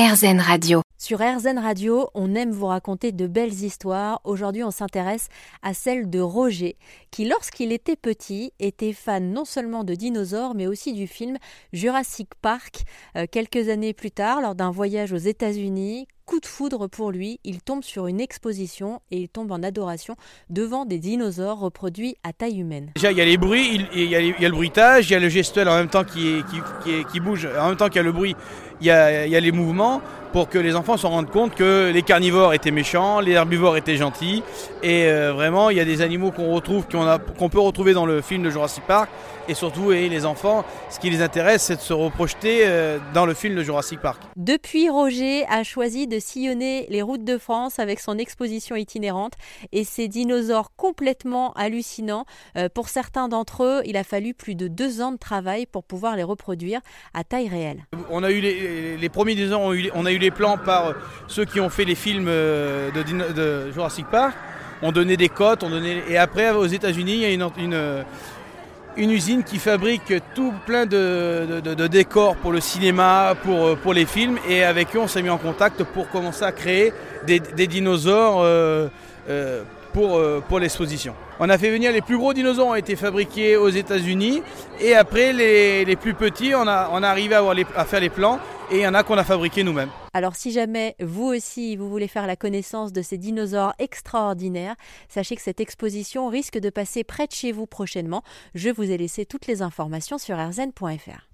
RZN Radio. Sur RZN Radio, on aime vous raconter de belles histoires. Aujourd'hui, on s'intéresse à celle de Roger, qui lorsqu'il était petit était fan non seulement de dinosaures, mais aussi du film Jurassic Park. Euh, quelques années plus tard, lors d'un voyage aux États-Unis, coup de foudre pour lui, il tombe sur une exposition et il tombe en adoration devant des dinosaures reproduits à taille humaine. Déjà, il y a les bruits, il, y, a le bruitage, il y a le gestuel en même temps qui, qui, qui bouge, en même temps qu'il y a le bruit, il y a, il y a les mouvements pour que les enfants se rendent compte que les carnivores étaient méchants, les herbivores étaient gentils. Et euh, vraiment, il y a des animaux qu'on retrouve, qu'on peut retrouver dans le film de Jurassic Park. Et surtout, et les enfants, ce qui les intéresse, c'est de se reprojeter euh, dans le film de Jurassic Park. Depuis, Roger a choisi de sillonner les routes de France avec son exposition itinérante et ses dinosaures complètement hallucinants. Euh, pour certains d'entre eux, il a fallu plus de deux ans de travail pour pouvoir les reproduire à taille réelle. On a eu les, premiers dinosaures, on a eu les plans par ceux qui ont fait les films euh, de, Jurassic Park. On donnait des cotes, on donnait... et après aux États-Unis, il y a une, une, usine qui fabrique tout plein de, décors pour le cinéma, pour, pour les films, et avec eux on s'est mis en contact pour commencer à créer des, dinosaures euh, euh, pour, l'exposition. On a fait venir les plus gros dinosaures ont été fabriqués aux États-Unis et après les, plus petits on a, on arrivé à, à faire les plans et il y en a qu'on a fabriqués nous-mêmes. Alors si jamais vous aussi vous voulez faire la connaissance de ces dinosaures extraordinaires, sachez que cette exposition risque de passer près de chez vous prochainement. Je vous ai laissé toutes les informations sur rzn.fr.